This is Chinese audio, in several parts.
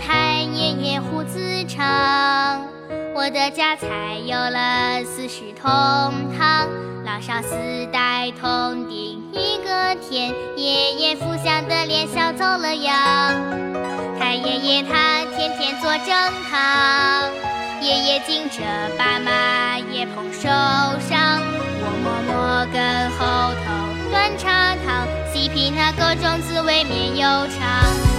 太爷爷胡子长，我的家才有了四世同堂，老少四代同顶一个天。爷爷福相的脸笑走了样，太爷爷他天天做正堂，爷爷敬着爸妈也捧手上，我默默跟后头端茶汤，细品那各种滋味绵悠长。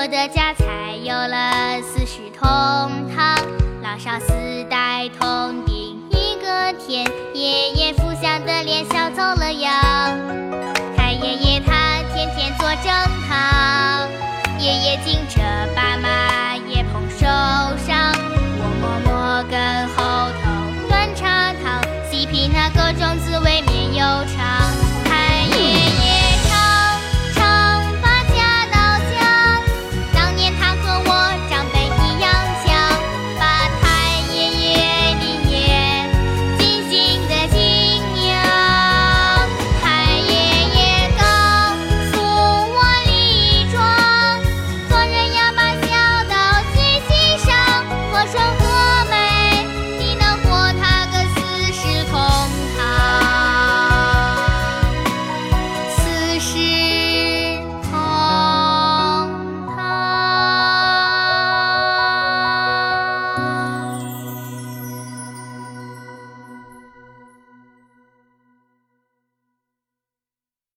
我的家才有了四世同堂。老少四代同饮，一个甜。爷爷富香的脸笑走了样。太爷爷他天天做蒸汤。爷爷敬着爸妈也捧手上。我默默跟后头端茶汤。细品那各种滋味，面悠长。